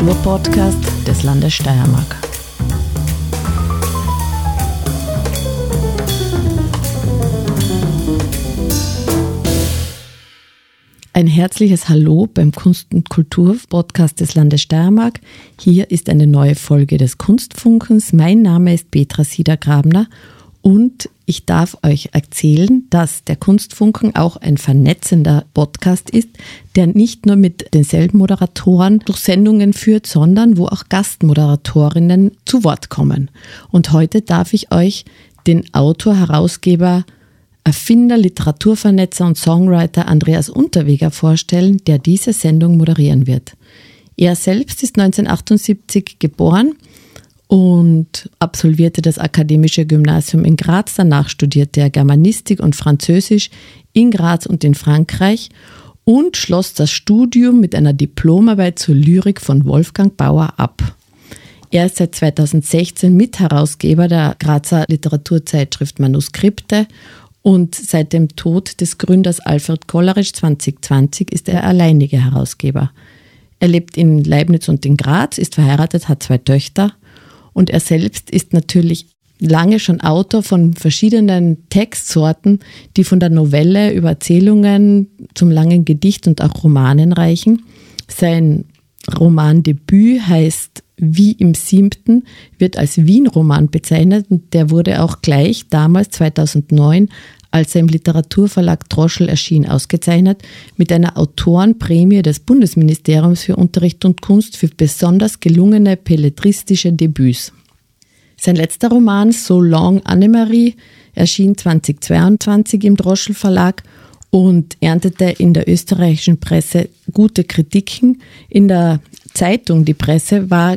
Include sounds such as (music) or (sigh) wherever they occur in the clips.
Kulturpodcast des Landes Steiermark. Ein herzliches Hallo beim Kunst- und Kultur-Podcast des Landes Steiermark. Hier ist eine neue Folge des Kunstfunkens. Mein Name ist Petra Siedergrabner und ich darf euch erzählen, dass der Kunstfunken auch ein vernetzender Podcast ist, der nicht nur mit denselben Moderatoren durch Sendungen führt, sondern wo auch Gastmoderatorinnen zu Wort kommen. Und heute darf ich euch den Autor, Herausgeber, Erfinder, Literaturvernetzer und Songwriter Andreas Unterweger vorstellen, der diese Sendung moderieren wird. Er selbst ist 1978 geboren und absolvierte das Akademische Gymnasium in Graz. Danach studierte er Germanistik und Französisch in Graz und in Frankreich und schloss das Studium mit einer Diplomarbeit zur Lyrik von Wolfgang Bauer ab. Er ist seit 2016 Mitherausgeber der Grazer Literaturzeitschrift Manuskripte und seit dem Tod des Gründers Alfred Kollarisch 2020 ist er alleiniger Herausgeber. Er lebt in Leibniz und in Graz, ist verheiratet, hat zwei Töchter und er selbst ist natürlich lange schon Autor von verschiedenen Textsorten, die von der Novelle über Erzählungen zum langen Gedicht und auch Romanen reichen. Sein Romandebüt heißt Wie im Siebten, wird als Wien-Roman bezeichnet und der wurde auch gleich damals 2009 als er im Literaturverlag Droschel erschien, ausgezeichnet mit einer Autorenprämie des Bundesministeriums für Unterricht und Kunst für besonders gelungene belletristische Debüts. Sein letzter Roman So Long Annemarie erschien 2022 im Droschel Verlag und erntete in der österreichischen Presse gute Kritiken. In der Zeitung Die Presse war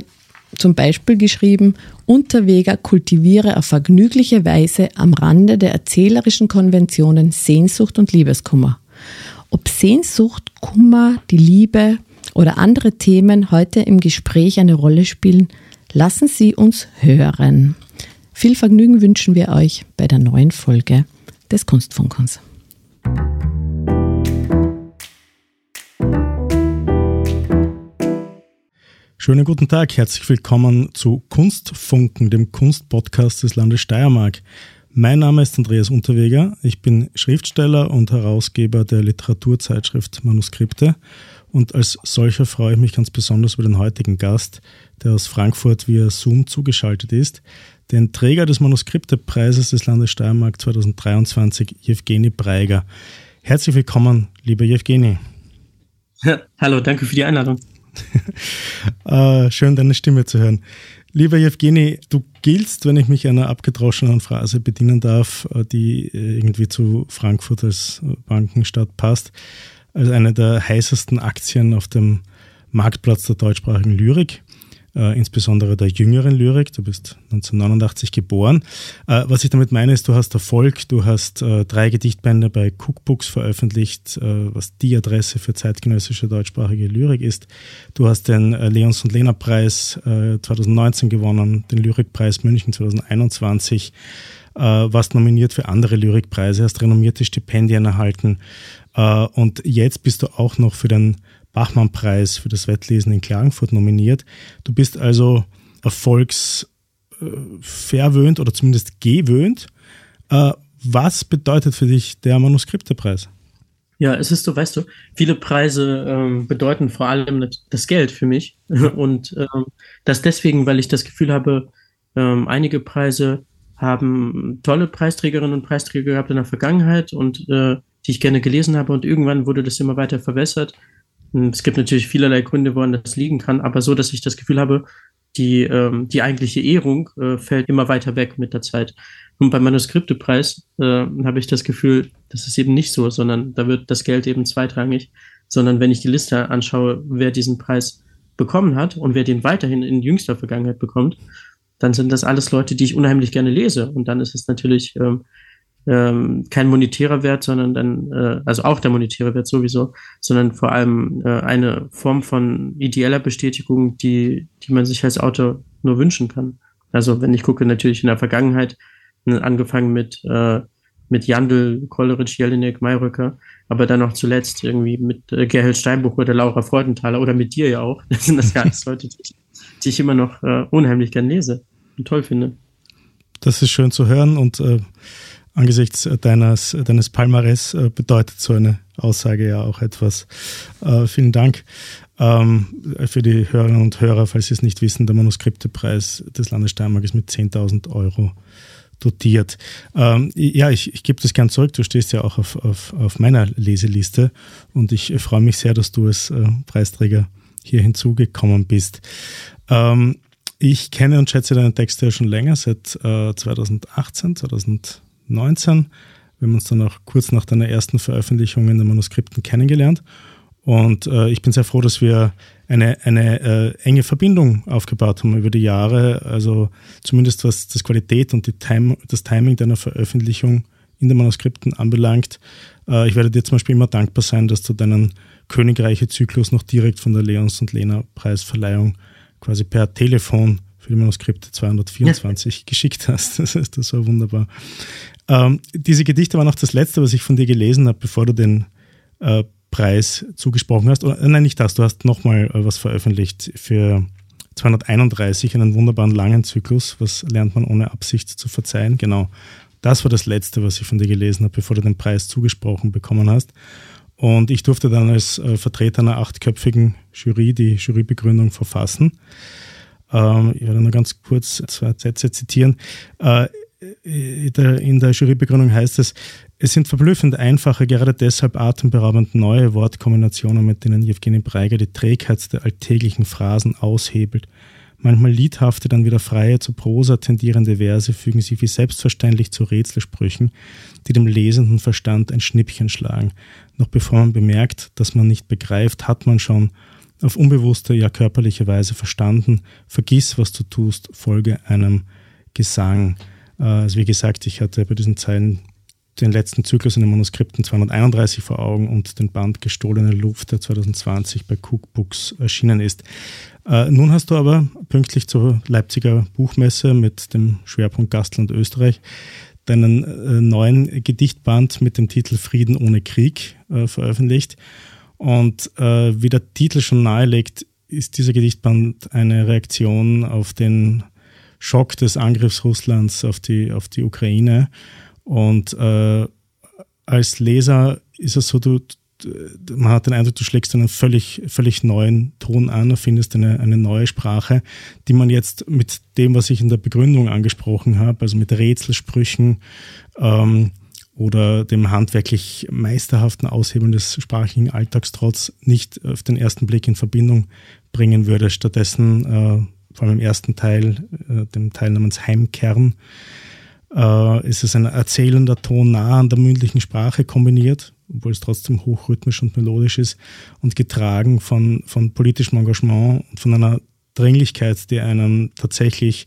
zum Beispiel geschrieben, Unterweger kultiviere auf vergnügliche Weise am Rande der erzählerischen Konventionen Sehnsucht und Liebeskummer. Ob Sehnsucht, Kummer, die Liebe oder andere Themen heute im Gespräch eine Rolle spielen, lassen Sie uns hören. Viel Vergnügen wünschen wir euch bei der neuen Folge des Kunstfunkens. Schönen guten Tag, herzlich willkommen zu Kunstfunken, dem Kunstpodcast des Landes Steiermark. Mein Name ist Andreas Unterweger, ich bin Schriftsteller und Herausgeber der Literaturzeitschrift Manuskripte und als solcher freue ich mich ganz besonders über den heutigen Gast, der aus Frankfurt via Zoom zugeschaltet ist, den Träger des Manuskriptepreises des Landes Steiermark 2023, Jewgeni Breiger. Herzlich willkommen, lieber Jewgeni. hallo, danke für die Einladung. Äh, (laughs) schön, deine Stimme zu hören. Lieber Jewgeni, du giltst, wenn ich mich einer abgedroschenen Phrase bedienen darf, äh, die irgendwie zu Frankfurt als Bankenstadt passt, als eine der heißesten Aktien auf dem Marktplatz der deutschsprachigen Lyrik äh, insbesondere der jüngeren Lyrik. Du bist 1989 geboren. Äh, was ich damit meine, ist, du hast Erfolg, du hast äh, drei Gedichtbände bei Cookbooks veröffentlicht, äh, was die Adresse für zeitgenössische deutschsprachige Lyrik ist. Du hast den äh, Leons und Lena Preis 2019 äh, gewonnen, den Lyrikpreis München 2021 warst nominiert für andere Lyrikpreise, hast renommierte Stipendien erhalten und jetzt bist du auch noch für den Bachmann-Preis für das Wettlesen in Klagenfurt nominiert. Du bist also erfolgsverwöhnt oder zumindest gewöhnt. Äh, was bedeutet für dich der Manuskriptepreis? Ja, es ist so, weißt du, viele Preise ähm, bedeuten vor allem das Geld für mich. (laughs) Und ähm, das deswegen, weil ich das Gefühl habe, ähm, einige Preise haben tolle Preisträgerinnen und Preisträger gehabt in der Vergangenheit und äh, die ich gerne gelesen habe und irgendwann wurde das immer weiter verbessert es gibt natürlich vielerlei Gründe, woran das liegen kann, aber so, dass ich das Gefühl habe, die, ähm, die eigentliche Ehrung äh, fällt immer weiter weg mit der Zeit. Und beim Manuskriptepreis äh, habe ich das Gefühl, das ist eben nicht so, sondern da wird das Geld eben zweitrangig, sondern wenn ich die Liste anschaue, wer diesen Preis bekommen hat und wer den weiterhin in jüngster Vergangenheit bekommt, dann sind das alles Leute, die ich unheimlich gerne lese. Und dann ist es natürlich ähm, ähm, kein monetärer Wert, sondern dann, äh, also auch der monetäre Wert sowieso, sondern vor allem äh, eine Form von ideeller Bestätigung, die, die man sich als Autor nur wünschen kann. Also wenn ich gucke, natürlich in der Vergangenheit, angefangen mit, äh, mit Jandl, Kolleritsch, Jelinek, Mayröcker, aber dann noch zuletzt irgendwie mit äh, Gerhild Steinbuch oder Laura Freudenthaler oder mit dir ja auch. (laughs) Das sind das ja alles (laughs) Leute, die, die ich immer noch äh, unheimlich gern lese und toll finde. Das ist schön zu hören und äh, angesichts deines, deines Palmares äh, bedeutet so eine Aussage ja auch etwas. Äh, vielen Dank ähm, für die Hörerinnen und Hörer, falls Sie es nicht wissen, der Manuskriptepreis des Landes Steiermark ist mit 10.000 Euro dotiert. Ähm, ja, ich, ich gebe das gern zurück. Du stehst ja auch auf, auf, auf meiner Leseliste und ich freue mich sehr, dass du als äh, Preisträger hier hinzugekommen bist. Ähm, ich kenne und schätze deine Texte ja schon länger, seit äh, 2018, 2019. Wir haben uns dann auch kurz nach deiner ersten Veröffentlichung in den Manuskripten kennengelernt. Und äh, ich bin sehr froh, dass wir eine, eine äh, enge Verbindung aufgebaut haben über die Jahre. Also zumindest was das Qualität und die Time, das Timing deiner Veröffentlichung in den Manuskripten anbelangt. Äh, ich werde dir zum Beispiel immer dankbar sein, dass du deinen Königreiche-Zyklus noch direkt von der Leons und Lena Preisverleihung quasi per Telefon für die Manuskripte 224 ja. (laughs) geschickt hast. Das, ist, das war wunderbar. Ähm, diese Gedichte waren auch das letzte, was ich von dir gelesen habe, bevor du den äh, Preis zugesprochen hast. Oder, nein, nicht das, du hast nochmal äh, was veröffentlicht für 231, einen wunderbaren langen Zyklus. Was lernt man ohne Absicht zu verzeihen? Genau. Das war das letzte, was ich von dir gelesen habe, bevor du den Preis zugesprochen bekommen hast. Und ich durfte dann als äh, Vertreter einer achtköpfigen Jury die Jurybegründung verfassen. Ähm, ich werde nur ganz kurz zwei Sätze zitieren. Äh, in der Jurybegründung heißt es, es sind verblüffend einfache, gerade deshalb atemberaubend neue Wortkombinationen, mit denen Jewgeni Breiger die Trägheit der alltäglichen Phrasen aushebelt. Manchmal liedhafte, dann wieder freie, zu Prosa tendierende Verse fügen sich wie selbstverständlich zu Rätselsprüchen, die dem lesenden Verstand ein Schnippchen schlagen. Noch bevor man bemerkt, dass man nicht begreift, hat man schon auf unbewusste, ja körperliche Weise verstanden. Vergiss, was du tust, folge einem Gesang. Äh, also wie gesagt, ich hatte bei diesen Zeilen den letzten Zyklus in den Manuskripten 231 vor Augen und den Band Gestohlene Luft, der 2020 bei Cookbooks erschienen ist. Äh, nun hast du aber pünktlich zur Leipziger Buchmesse mit dem Schwerpunkt Gastland Österreich deinen äh, neuen Gedichtband mit dem Titel Frieden ohne Krieg veröffentlicht. Und äh, wie der Titel schon nahelegt, ist dieser Gedichtband eine Reaktion auf den Schock des Angriffs Russlands auf die, auf die Ukraine. Und äh, als Leser ist es so, du, man hat den Eindruck, du schlägst einen völlig, völlig neuen Ton an, erfindest eine, eine neue Sprache, die man jetzt mit dem, was ich in der Begründung angesprochen habe, also mit Rätselsprüchen ähm, oder dem handwerklich meisterhaften Aushebeln des sprachlichen Alltagstrotz nicht auf den ersten Blick in Verbindung bringen würde. Stattdessen, äh, vor allem im ersten Teil, äh, dem Teil namens Heimkern, äh, ist es ein erzählender Ton nah an der mündlichen Sprache kombiniert, obwohl es trotzdem hochrhythmisch und melodisch ist und getragen von, von politischem Engagement und von einer Dringlichkeit, die einen tatsächlich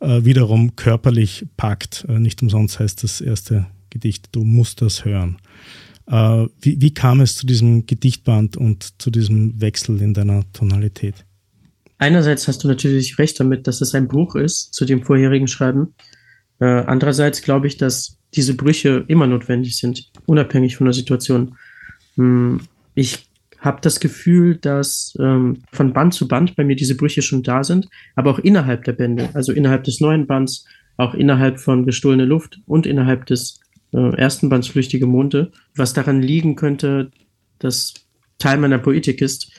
äh, wiederum körperlich packt. Äh, nicht umsonst heißt das erste Gedicht, du musst das hören. Äh, wie, wie kam es zu diesem Gedichtband und zu diesem Wechsel in deiner Tonalität? Einerseits hast du natürlich recht damit, dass es ein Bruch ist zu dem vorherigen Schreiben. Äh, andererseits glaube ich, dass diese Brüche immer notwendig sind, unabhängig von der Situation. Hm, ich habe das Gefühl, dass ähm, von Band zu Band bei mir diese Brüche schon da sind, aber auch innerhalb der Bände, also innerhalb des neuen Bands, auch innerhalb von Gestohlene Luft und innerhalb des äh, ersten Bands Flüchtige Monde, was daran liegen könnte, dass Teil meiner Poetik ist,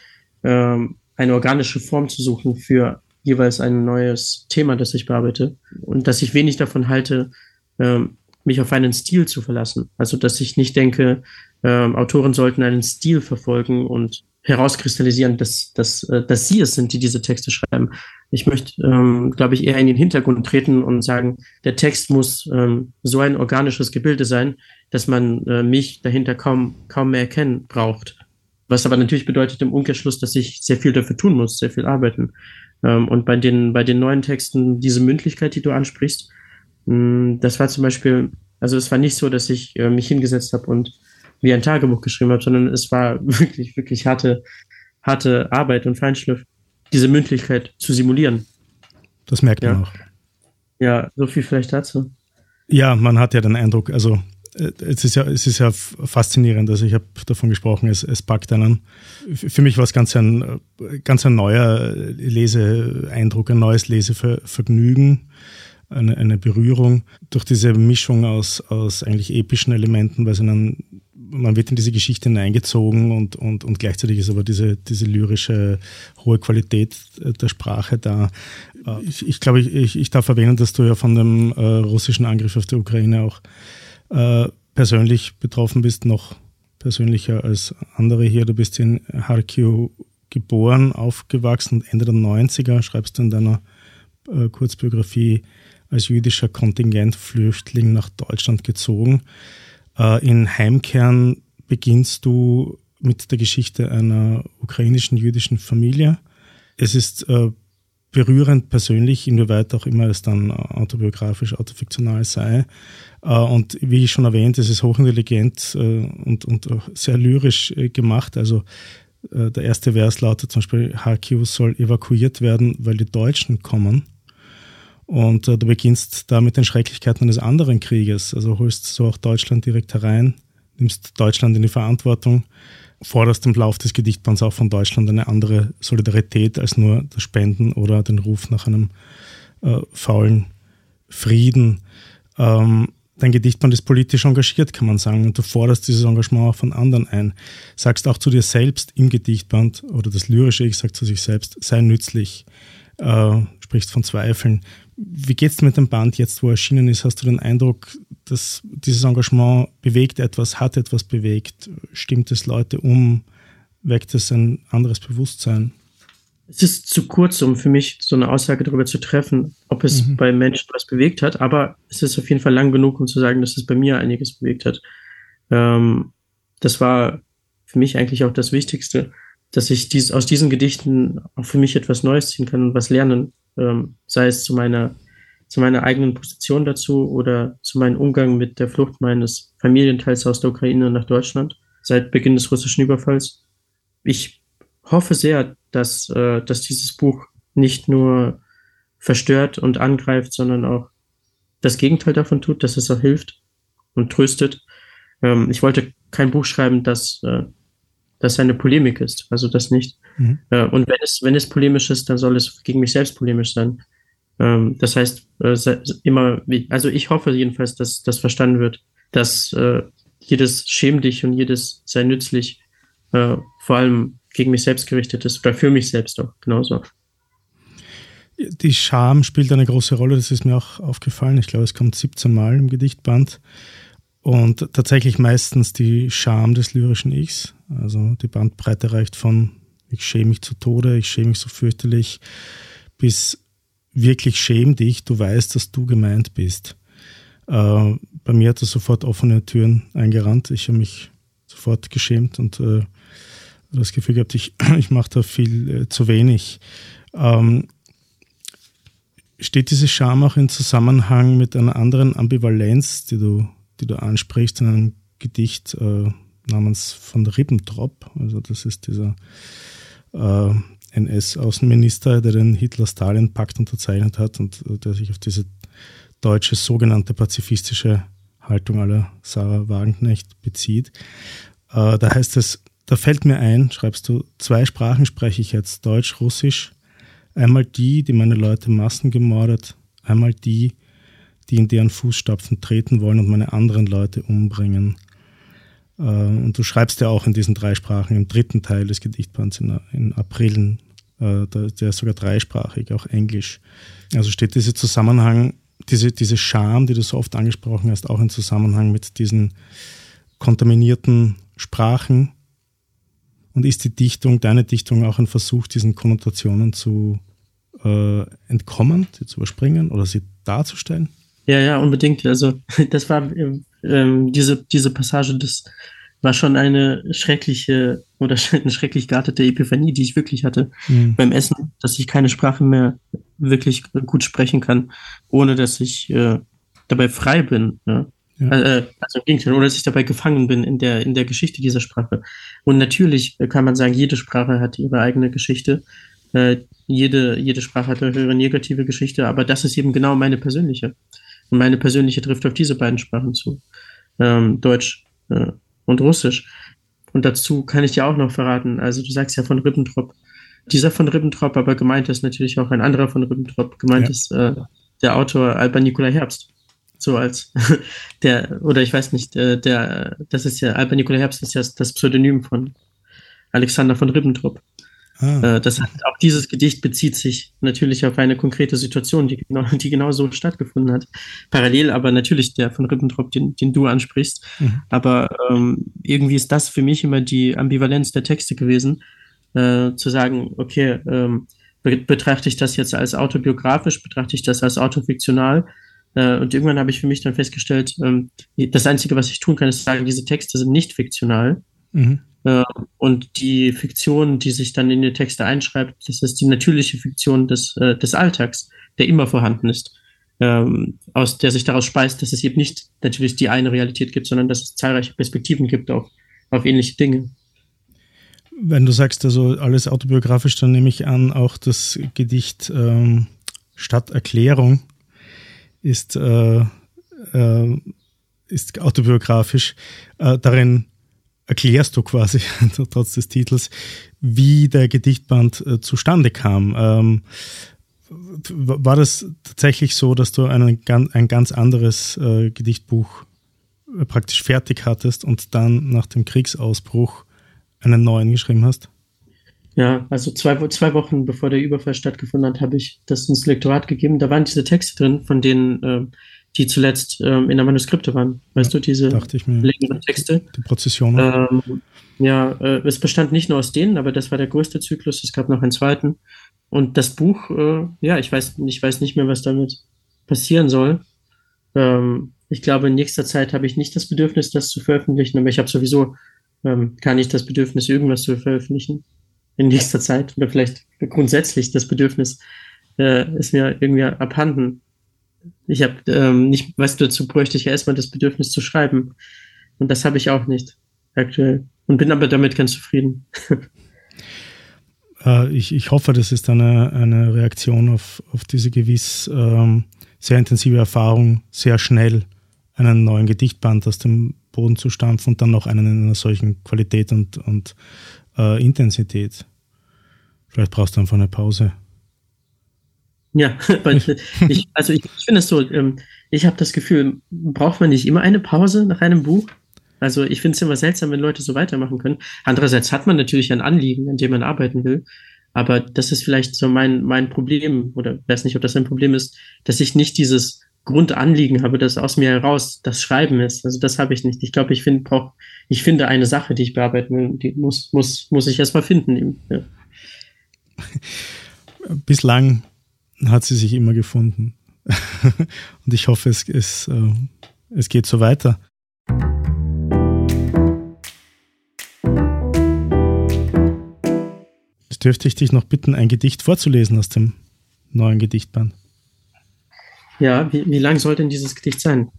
ähm, eine organische Form zu suchen für jeweils ein neues Thema, das ich bearbeite und dass ich wenig davon halte, ähm, mich auf einen Stil zu verlassen. Also dass ich nicht denke, ähm, Autoren sollten einen Stil verfolgen und herauskristallisieren, dass, dass, äh, dass sie es sind, die diese Texte schreiben. Ich möchte, ähm, glaube ich, eher in den Hintergrund treten und sagen, der Text muss ähm, so ein organisches Gebilde sein, dass man äh, mich dahinter kaum, kaum mehr erkennen braucht. Was aber natürlich bedeutet im Umkehrschluss, dass ich sehr viel dafür tun muss, sehr viel arbeiten. Ähm, und bei den, bei den neuen Texten, diese Mündlichkeit, die du ansprichst, mh, hm, das war zum Beispiel, also es war nicht so, dass ich äh, mich hingesetzt habe und wie ein Tagebuch geschrieben habe, sondern es war (laughs) wirklich, wirklich harte, harte Arbeit und Feinschliff, diese Mündlichkeit zu simulieren. Das merkt man ja. auch. Ja, so viel vielleicht dazu. Ja, man hat ja den Eindruck, also äh, es ist ja, es ist ja faszinierend. Also ich habe davon gesprochen, es, es packt einen. Für mich war es ganz ein, ganz ein neuer Leseeindruck, ein neues Lesevergnügen, eine, eine Berührung durch diese Mischung aus, aus eigentlich epischen Elementen, weil es einen man wird in diese Geschichte hineingezogen und, und, und gleichzeitig ist aber diese, diese lyrische hohe Qualität der Sprache da. Ich, ich glaube, ich, ich darf erwähnen, dass du ja von dem äh, russischen Angriff auf die Ukraine auch äh, persönlich betroffen bist, noch persönlicher als andere hier. Du bist in Kharkiv geboren, aufgewachsen, Ende der 90er, schreibst du in deiner äh, Kurzbiografie als jüdischer Kontingentflüchtling nach Deutschland gezogen. Äh, in Heimkern beginnst du mit der Geschichte einer ukrainischen jüdischen Familie. Es ist äh, berührend persönlich, inwieweit auch immer es dann autobiografisch, autofiktional sei. Äh, und wie ich schon erwähnt, es ist hochintelligent und, und sehr lyrisch gemacht. Also der erste Vers lautet zum Beispiel, HQ soll evakuiert werden, weil die Deutschen kommen. Und du beginnst da mit den Schrecklichkeiten eines anderen Krieges. Also holst so auch Deutschland direkt herein, nimmst Deutschland in die Verantwortung forderst im Lauf des Gedichtbands auch von Deutschland eine andere Solidarität als nur das Spenden oder den Ruf nach einem äh, faulen Frieden. Ähm, dein Gedichtband ist politisch engagiert, kann man sagen, und du forderst dieses Engagement auch von anderen ein. Sagst auch zu dir selbst im Gedichtband oder das lyrische Ich sagt zu sich selbst, sei nützlich, äh, sprichst von Zweifeln. Wie geht es mit dem Band jetzt, wo er erschienen ist? Hast du den Eindruck, dass dieses Engagement bewegt etwas, hat etwas bewegt? Stimmt es Leute um? Weckt es ein anderes Bewusstsein? Es ist zu kurz, um für mich so eine Aussage darüber zu treffen, ob es mhm. bei Menschen was bewegt hat, aber es ist auf jeden Fall lang genug, um zu sagen, dass es bei mir einiges bewegt hat. Ähm, das war für mich eigentlich auch das Wichtigste, dass ich dies, aus diesen Gedichten auch für mich etwas Neues ziehen kann und was lernen ähm, sei es zu meiner, zu meiner eigenen Position dazu oder zu meinem Umgang mit der Flucht meines Familienteils aus der Ukraine nach Deutschland seit Beginn des russischen Überfalls. Ich hoffe sehr, dass, äh, dass dieses Buch nicht nur verstört und angreift, sondern auch das Gegenteil davon tut, dass es auch hilft und tröstet. Ähm, ich wollte kein Buch schreiben, das, äh, das eine Polemik ist, also das nicht. Mhm. Äh, und wenn es, wenn es polemisch ist, dann soll es gegen mich selbst polemisch sein. Ähm, das heißt, äh, immer, also ich hoffe jedenfalls, dass das verstanden wird, dass äh, jedes schäm dich und jedes sei nützlich vor allem gegen mich selbst gerichtet ist oder für mich selbst auch genauso. Die Scham spielt eine große Rolle, das ist mir auch aufgefallen. Ich glaube, es kommt 17 Mal im Gedichtband. Und tatsächlich meistens die Scham des lyrischen Ichs. Also die Bandbreite reicht von ich schäme mich zu Tode, ich schäme mich so fürchterlich, bis wirklich schäm dich, du weißt, dass du gemeint bist. Äh, bei mir hat er sofort offene Türen eingerannt. Ich habe mich sofort geschämt und äh, das Gefühl gehabt, ich, (clears throat) ich mache da viel äh, zu wenig. Ähm, steht diese Scham auch in Zusammenhang mit einer anderen Ambivalenz, die du, die du ansprichst in einem Gedicht äh, namens von Ribbentrop? Also das ist dieser äh, NS-Außenminister, der den Hitler-Stalin-Pakt unterzeichnet hat und äh, der sich auf diese deutsche sogenannte pazifistische Haltung aller Sarah Wagenknecht bezieht. Äh, da heißt es, da fällt mir ein, schreibst du, zwei Sprachen spreche ich jetzt, Deutsch, Russisch. Einmal die, die meine Leute Massen gemordet, einmal die, die in deren Fußstapfen treten wollen und meine anderen Leute umbringen. Äh, und du schreibst ja auch in diesen drei Sprachen im dritten Teil des Gedichtbands in, in Aprillen, äh, der ist sogar dreisprachig, auch Englisch. Also steht dieser Zusammenhang, diese, diese Scham, die du so oft angesprochen hast, auch im Zusammenhang mit diesen kontaminierten Sprachen. Und ist die Dichtung, deine Dichtung auch ein Versuch, diesen Konnotationen zu äh, entkommen, sie zu überspringen oder sie darzustellen? Ja, ja, unbedingt. Also (laughs) das war ähm, diese, diese Passage, das war schon eine schreckliche oder (laughs) eine schrecklich geartete Epiphanie, die ich wirklich hatte mhm. beim Essen, dass ich keine Sprache mehr wirklich gut sprechen kann, ohne dass ich äh, dabei frei bin. Ja? Ja. Äh, also im Gegenteil, oder dass ich dabei gefangen bin in der, in der Geschichte dieser Sprache. Und natürlich kann man sagen, jede Sprache hat ihre eigene Geschichte. Äh, jede, jede Sprache hat ihre negative Geschichte, aber das ist eben genau meine persönliche. Und meine persönliche trifft auf diese beiden Sprachen zu. ähm, Deutsch äh, und Russisch. Und dazu kann ich dir auch noch verraten, also du sagst ja von Ribbentrop. Dieser von Ribbentrop, aber gemeint ist natürlich auch ein anderer von Ribbentrop. Gemeint ja. ist äh, der Autor Alban Nikolai Herbst. So als (laughs) der, oder ich weiß nicht, der, äh, der das ist ja, Alban Nikolai Herbst ist ja das Pseudonym von Alexander von Ribbentrop. Ah. Äh, das auch dieses Gedicht bezieht sich natürlich auf eine konkrete Situation, die genau, (laughs) die genau so stattgefunden hat. Parallel aber natürlich der von Ribbentrop, den, den du ansprichst. Mhm. Aber ähm, irgendwie ist das für mich immer die Ambivalenz der Texte gewesen, äh, zu sagen, okay, ähm, be betrachte ich das jetzt als autobiografisch, betrachte ich das als autofiktional. Äh, und irgendwann habe ich für mich dann festgestellt, ähm, das Einzige, was ich tun kann, ist sagen, diese Texte sind nicht fiktional. Mhm. Äh, und die Fiktion, die sich dann in die Texte einschreibt, das ist die natürliche Fiktion des, äh, des Alltags, der immer vorhanden ist, ähm, aus der sich daraus speist, dass es eben nicht natürlich die eine Realität gibt, sondern dass es zahlreiche Perspektiven gibt auf, auf ähnliche Dinge. Wenn du sagst, also alles autobiografisch, dann nehme ich an, auch das Gedicht ähm, Stadterklärung ist, äh, äh, ist autobiografisch. Äh, darin erklärst du quasi, (laughs) trotz des Titels, wie der Gedichtband äh, zustande kam. Ähm, war das tatsächlich so, dass du einen, ein ganz anderes äh, Gedichtbuch äh, praktisch fertig hattest und dann nach dem Kriegsausbruch einen neuen geschrieben hast? Ja, also zwei, zwei Wochen bevor der Überfall stattgefunden hat, habe ich das ins Lektorat gegeben. Da waren diese Texte drin, von denen äh, die zuletzt ähm, in der Manuskripte waren. Weißt ja, du, diese längeren Texte? Die Prozession. Ähm, ja, äh, es bestand nicht nur aus denen, aber das war der größte Zyklus. Es gab noch einen zweiten. Und das Buch, äh, ja, ich weiß, ich weiß nicht mehr, was damit passieren soll. Ähm, ich glaube, in nächster Zeit habe ich nicht das Bedürfnis, das zu veröffentlichen, aber ich habe sowieso ähm, gar nicht das Bedürfnis, irgendwas zu veröffentlichen in nächster Zeit. Oder vielleicht grundsätzlich das Bedürfnis äh, ist mir irgendwie abhanden. Ich habe ähm, nicht, weißt du, dazu bräuchte ich ja erstmal das Bedürfnis zu schreiben. Und das habe ich auch nicht aktuell. Und bin aber damit ganz zufrieden. (laughs) äh, ich, ich hoffe, das ist eine, eine Reaktion auf, auf diese gewiss ähm, sehr intensive Erfahrung, sehr schnell einen neuen Gedichtband aus dem Boden zu stampfen und dann noch einen in einer solchen Qualität und, und äh, Intensität. Vielleicht brauchst du einfach eine Pause. Ja, (laughs) ich, also ich, ich finde es so, ähm, ich habe das Gefühl, braucht man nicht immer eine Pause nach einem Buch? Also ich finde es immer seltsam, wenn Leute so weitermachen können. Andererseits hat man natürlich ein Anliegen, an dem man arbeiten will. Aber das ist vielleicht so mein, mein Problem, oder weiß nicht, ob das ein Problem ist, dass ich nicht dieses Grundanliegen habe, das aus mir heraus das Schreiben ist. Also das habe ich nicht. Ich glaube, ich finde, brauch, ich finde eine Sache, die ich bearbeiten will, die muss, muss, muss ich erstmal finden. Ja. (laughs) Bislang hat sie sich immer gefunden. (laughs) Und ich hoffe, es, es, äh, es geht so weiter. Jetzt dürfte ich dich noch bitten, ein Gedicht vorzulesen aus dem neuen Gedichtband. Ja, wie, wie lang soll denn dieses Gedicht sein?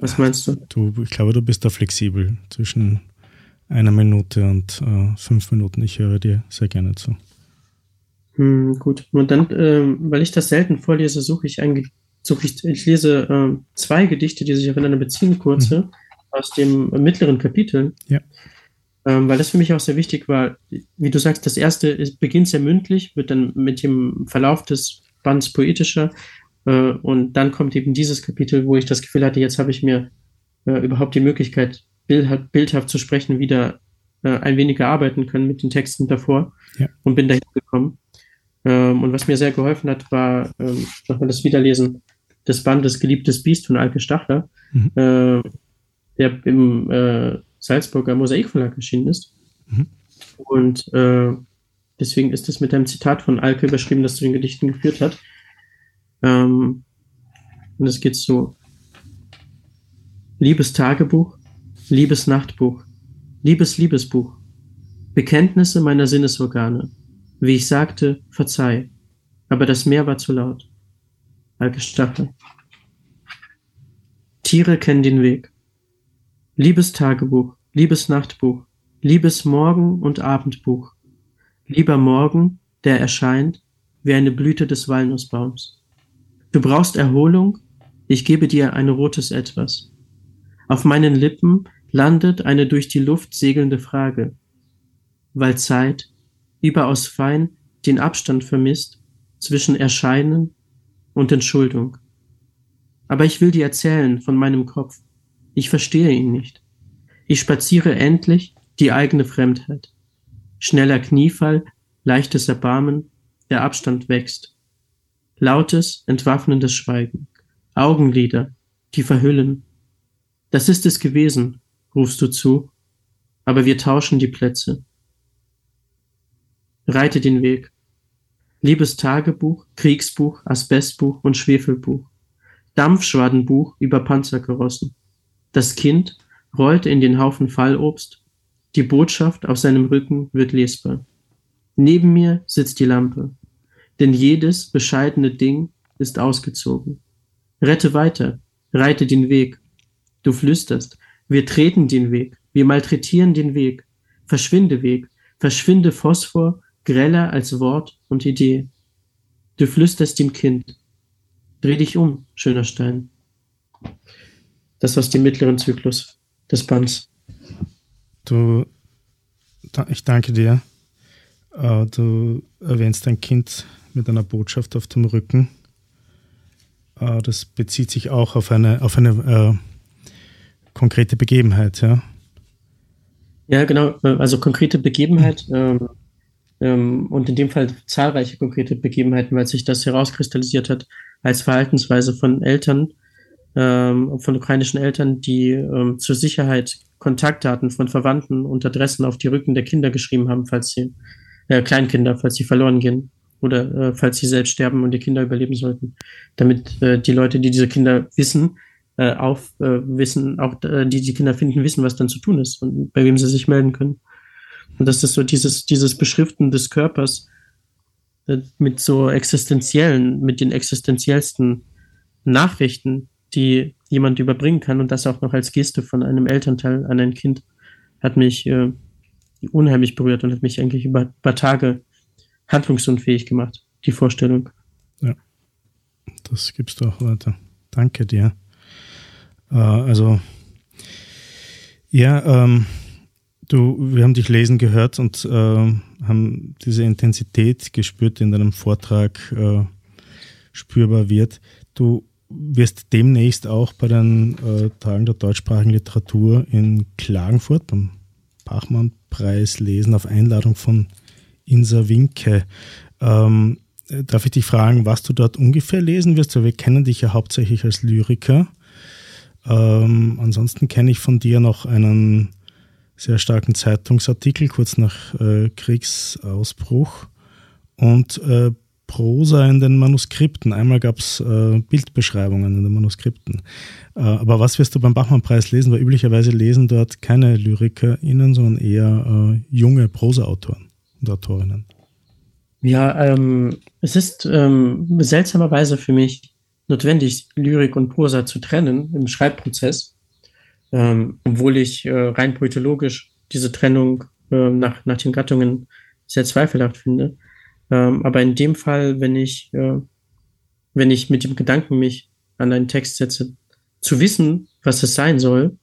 Was meinst du? du? Ich glaube, du bist da flexibel zwischen einer Minute und äh, fünf Minuten. Ich höre dir sehr gerne zu. Hm, gut. Und dann, ähm, weil ich das selten vorlese, suche ich eigentlich, suche ich, ich lese ähm, zwei Gedichte, die sich aufeinander beziehen, kurze, mhm. aus dem mittleren Kapitel. Ja. Ähm, weil das für mich auch sehr wichtig war. Wie du sagst, das erste ist, beginnt sehr mündlich, wird dann mit dem Verlauf des Bands poetischer. Äh, und dann kommt eben dieses Kapitel, wo ich das Gefühl hatte, jetzt habe ich mir äh, überhaupt die Möglichkeit, bildhaft, bildhaft zu sprechen, wieder äh, ein wenig arbeiten können mit den Texten davor ja. und bin dahin gekommen. Ähm, und was mir sehr geholfen hat, war ähm, nochmal das Wiederlesen des Bandes Geliebtes Biest von Alke Stachler, mhm. äh, der im äh, Salzburger Mosaikverlag erschienen ist. Mhm. Und äh, deswegen ist es mit einem Zitat von Alke überschrieben, das zu den Gedichten geführt hat. Ähm, und es geht so: Liebes Tagebuch, liebes Nachtbuch, liebes Liebesbuch, Bekenntnisse meiner Sinnesorgane wie ich sagte, verzeih, aber das Meer war zu laut. Alke Stachel. Tiere kennen den Weg. Liebes Tagebuch, liebes Nachtbuch, liebes Morgen- und Abendbuch. Lieber Morgen, der erscheint wie eine Blüte des Walnussbaums. Du brauchst Erholung, ich gebe dir ein rotes Etwas. Auf meinen Lippen landet eine durch die Luft segelnde Frage, weil Zeit, überaus fein, den Abstand vermisst zwischen Erscheinen und Entschuldung. Aber ich will dir erzählen von meinem Kopf. Ich verstehe ihn nicht. Ich spaziere endlich die eigene Fremdheit. Schneller Kniefall, leichtes Erbarmen, der Abstand wächst. Lautes, entwaffnendes Schweigen. Augenlider, die verhüllen. Das ist es gewesen, rufst du zu, aber wir tauschen die Plätze. Reite den Weg. Liebes Tagebuch, Kriegsbuch, Asbestbuch und Schwefelbuch. Dampfschwadenbuch über Panzerkarossen. Das Kind rollt in den Haufen Fallobst. Die Botschaft auf seinem Rücken wird lesbar. Neben mir sitzt die Lampe. Denn jedes bescheidene Ding ist ausgezogen. Rette weiter, reite den Weg. Du flüsterst, wir treten den Weg, wir malträtieren den Weg. Verschwinde Weg, verschwinde Phosphor, greller als Wort und Idee. Du flüsterst dem Kind, dreh dich um, schöner Stein. Das aus dem mittleren Zyklus des Bands. Du, ich danke dir. Äh, du erwähnst ein Kind mit einer Botschaft auf dem Rücken. Äh, das bezieht sich auch auf eine, auf eine äh, konkrete Begebenheit, ja? Ja, genau. Also konkrete Begebenheit ähm, ähm, und in dem Fall zahlreiche konkrete Begebenheiten, weil sich das herauskristallisiert hat als Verhaltensweise von Eltern, ähm, von ukrainischen Eltern, die ähm, zur Sicherheit Kontaktdaten von Verwandten und Adressen auf die Rücken der Kinder geschrieben haben, falls sie äh, Kleinkinder, falls sie verloren gehen oder äh, falls sie selbst sterben und die Kinder überleben sollten, damit äh, die Leute, die diese Kinder wissen, äh, auf äh, wissen, auch äh, die die Kinder finden, wissen, was dann zu tun ist und bei wem sie sich melden können. Und das ist so dieses dieses Beschriften des Körpers äh, mit so existenziellen, mit den existenziellsten Nachrichten, die jemand überbringen kann und das auch noch als Geste von einem Elternteil an ein Kind, hat mich äh, unheimlich berührt und hat mich eigentlich über, über Tage handlungsunfähig gemacht, die Vorstellung. Ja, das gibst du auch weiter. Danke dir. Äh, also, ja, ähm, du, wir haben dich lesen gehört und äh, haben diese Intensität gespürt, die in deinem Vortrag äh, spürbar wird. Du wirst demnächst auch bei den äh, Tagen der deutschsprachigen Literatur in Klagenfurt beim Bachmann-Preis lesen auf Einladung von Insa Winke. Ähm, darf ich dich fragen, was du dort ungefähr lesen wirst? Weil wir kennen dich ja hauptsächlich als Lyriker. Ähm, ansonsten kenne ich von dir noch einen sehr starken Zeitungsartikel kurz nach äh, Kriegsausbruch und äh, Prosa in den Manuskripten. Einmal gab es äh, Bildbeschreibungen in den Manuskripten. Äh, aber was wirst du beim Bachmann-Preis lesen? Weil üblicherweise lesen dort keine LyrikerInnen, sondern eher äh, junge Prosa-Autoren und Autorinnen. Ja, ähm, es ist ähm, seltsamerweise für mich notwendig, Lyrik und Prosa zu trennen im Schreibprozess, ähm, obwohl ich äh, rein poetologisch diese Trennung äh, nach, nach den Gattungen sehr zweifelhaft finde. Ähm, aber in dem Fall, wenn ich, äh, wenn ich mit dem Gedanken mich an einen Text setze, zu wissen, was es sein soll,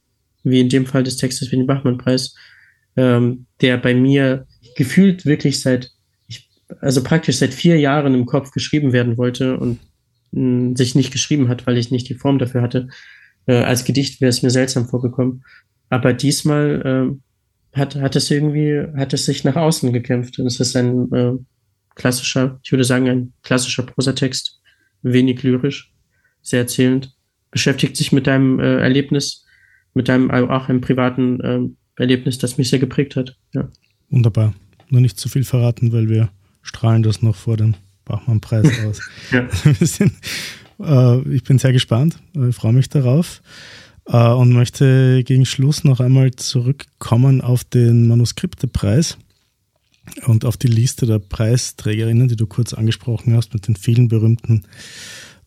wie in dem Fall des Textes für den Bachmann-Preis, ähm, der bei mir gefühlt wirklich seit, ich, also praktisch seit vier Jahren im Kopf geschrieben werden wollte und mh, hm, sich nicht geschrieben hat, weil ich nicht die Form dafür hatte. Äh, als Gedicht wäre es mir seltsam vorgekommen. Aber diesmal äh, hat, hat es irgendwie, hat es sich nach außen gekämpft. Und es ist ein äh, klassischer, ich würde sagen, ein klassischer Prosatext, wenig lyrisch, sehr erzählend, beschäftigt sich mit deinem äh, Erlebnis, mit deinem auch einem privaten äh, Erlebnis, das mich sehr geprägt hat. Ja. Wunderbar. Nur nicht zu viel verraten, weil wir strahlen das noch vor dem Bachmann-Preis aus. ja. (laughs) sind, äh, ich bin sehr gespannt, ich äh, freue mich darauf äh, und möchte gegen Schluss noch einmal zurückkommen auf den Manuskriptepreis und auf die Liste der Preisträgerinnen, die du kurz angesprochen hast, mit den vielen berühmten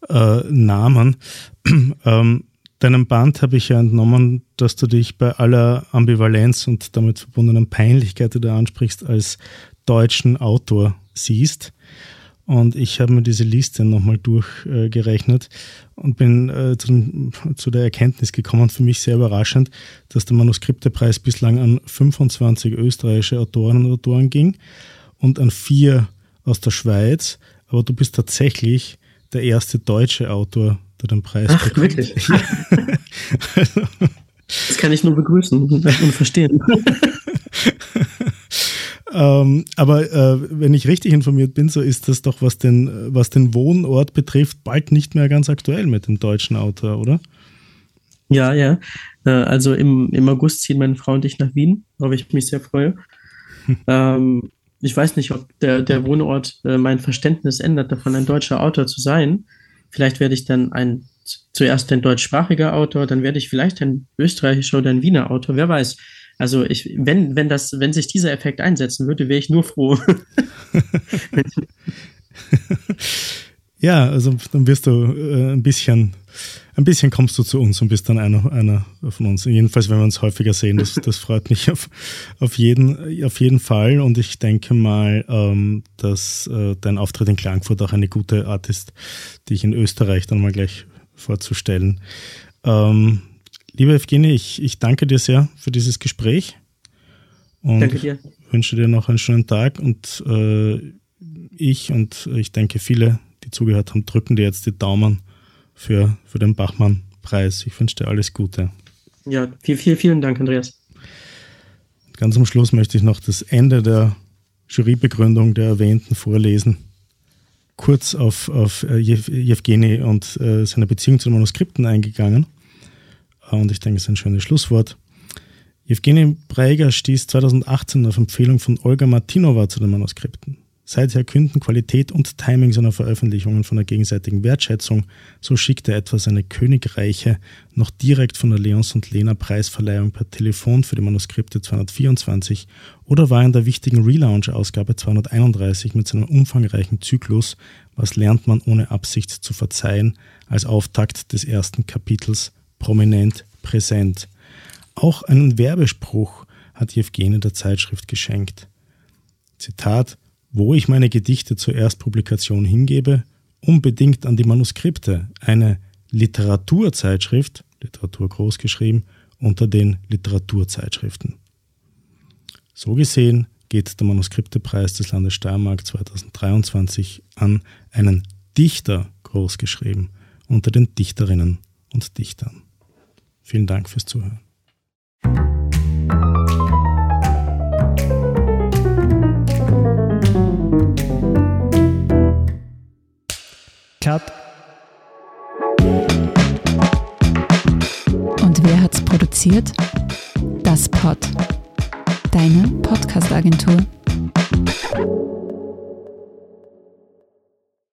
äh, Namen. (clears throat) ähm, deinem Band habe ich ja entnommen, dass du dich bei aller Ambivalenz und damit verbundenen Peinlichkeit, die du ansprichst, als deutschen Autor siehst. Und ich habe mir diese Liste nochmal durchgerechnet äh, und bin äh, zu, zu, der Erkenntnis gekommen, für mich sehr überraschend, dass der Manuskriptepreis bislang an 25 österreichische Autoren und Autoren ging und an vier aus der Schweiz. Aber du bist tatsächlich der erste deutsche Autor, der den Preis Ach, bekommt. wirklich? (laughs) also, das kann ich nur begrüßen und verstehen. (laughs) ähm, aber äh, wenn ich richtig informiert bin, so ist das doch, was den, was den Wohnort betrifft, bald nicht mehr ganz aktuell mit dem deutschen Autor, oder? Ja, ja. Äh, also im, im August ziehen meine Frau und ich nach Wien, worauf ich mich sehr freue. (laughs) ähm, ich weiß nicht, ob der, der Wohnort äh, mein Verständnis ändert, davon ein deutscher Autor zu sein. Vielleicht werde ich dann ein zuerst ein deutschsprachiger Autor, dann werde ich vielleicht ein österreichischer oder ein Wiener Autor, wer weiß. Also ich, wenn, wenn das, wenn sich dieser Effekt einsetzen würde, wäre ich nur froh. (laughs) ja, also dann wirst du äh, ein bisschen, ein bisschen kommst du zu uns und bist dann einer, einer von uns. Jedenfalls, wenn wir uns häufiger sehen, das, das freut mich auf, auf, jeden, auf jeden Fall. Und ich denke mal, ähm, dass äh, dein Auftritt in Klagenfurt auch eine gute Art ist, dich in Österreich dann mal gleich vorzustellen. Ähm, Lieber Evgeny, ich, ich danke dir sehr für dieses Gespräch. Und danke dir. wünsche dir noch einen schönen Tag. Und äh, ich und ich denke viele, die zugehört haben, drücken dir jetzt die Daumen für, für den Bachmann-Preis. Ich wünsche dir alles Gute. Ja, viel, viel, vielen Dank, Andreas. Ganz am Schluss möchte ich noch das Ende der Jurybegründung der Erwähnten vorlesen. Kurz auf, auf äh, Jewgeni und äh, seine Beziehung zu den Manuskripten eingegangen. Und ich denke, es ist ein schönes Schlusswort. Evgeny Breiger stieß 2018 auf Empfehlung von Olga Martinova zu den Manuskripten. Seither künden Qualität und Timing seiner Veröffentlichungen von der gegenseitigen Wertschätzung. So schickte er etwa seine Königreiche noch direkt von der Leons und Lena Preisverleihung per Telefon für die Manuskripte 224 oder war in der wichtigen Relaunch-Ausgabe 231 mit seinem umfangreichen Zyklus Was lernt man ohne Absicht zu verzeihen als Auftakt des ersten Kapitels prominent präsent. Auch einen Werbespruch hat Jewgene der Zeitschrift geschenkt. Zitat, wo ich meine Gedichte zur Erstpublikation hingebe, unbedingt an die Manuskripte, eine Literaturzeitschrift, Literatur groß geschrieben, unter den Literaturzeitschriften. So gesehen geht der Manuskriptepreis des Landes Steiermark 2023 an einen Dichter großgeschrieben unter den Dichterinnen und Dichtern. Vielen Dank fürs Zuhören. Cut. Und wer hat's produziert? Das Pod. Deine Podcast-Agentur.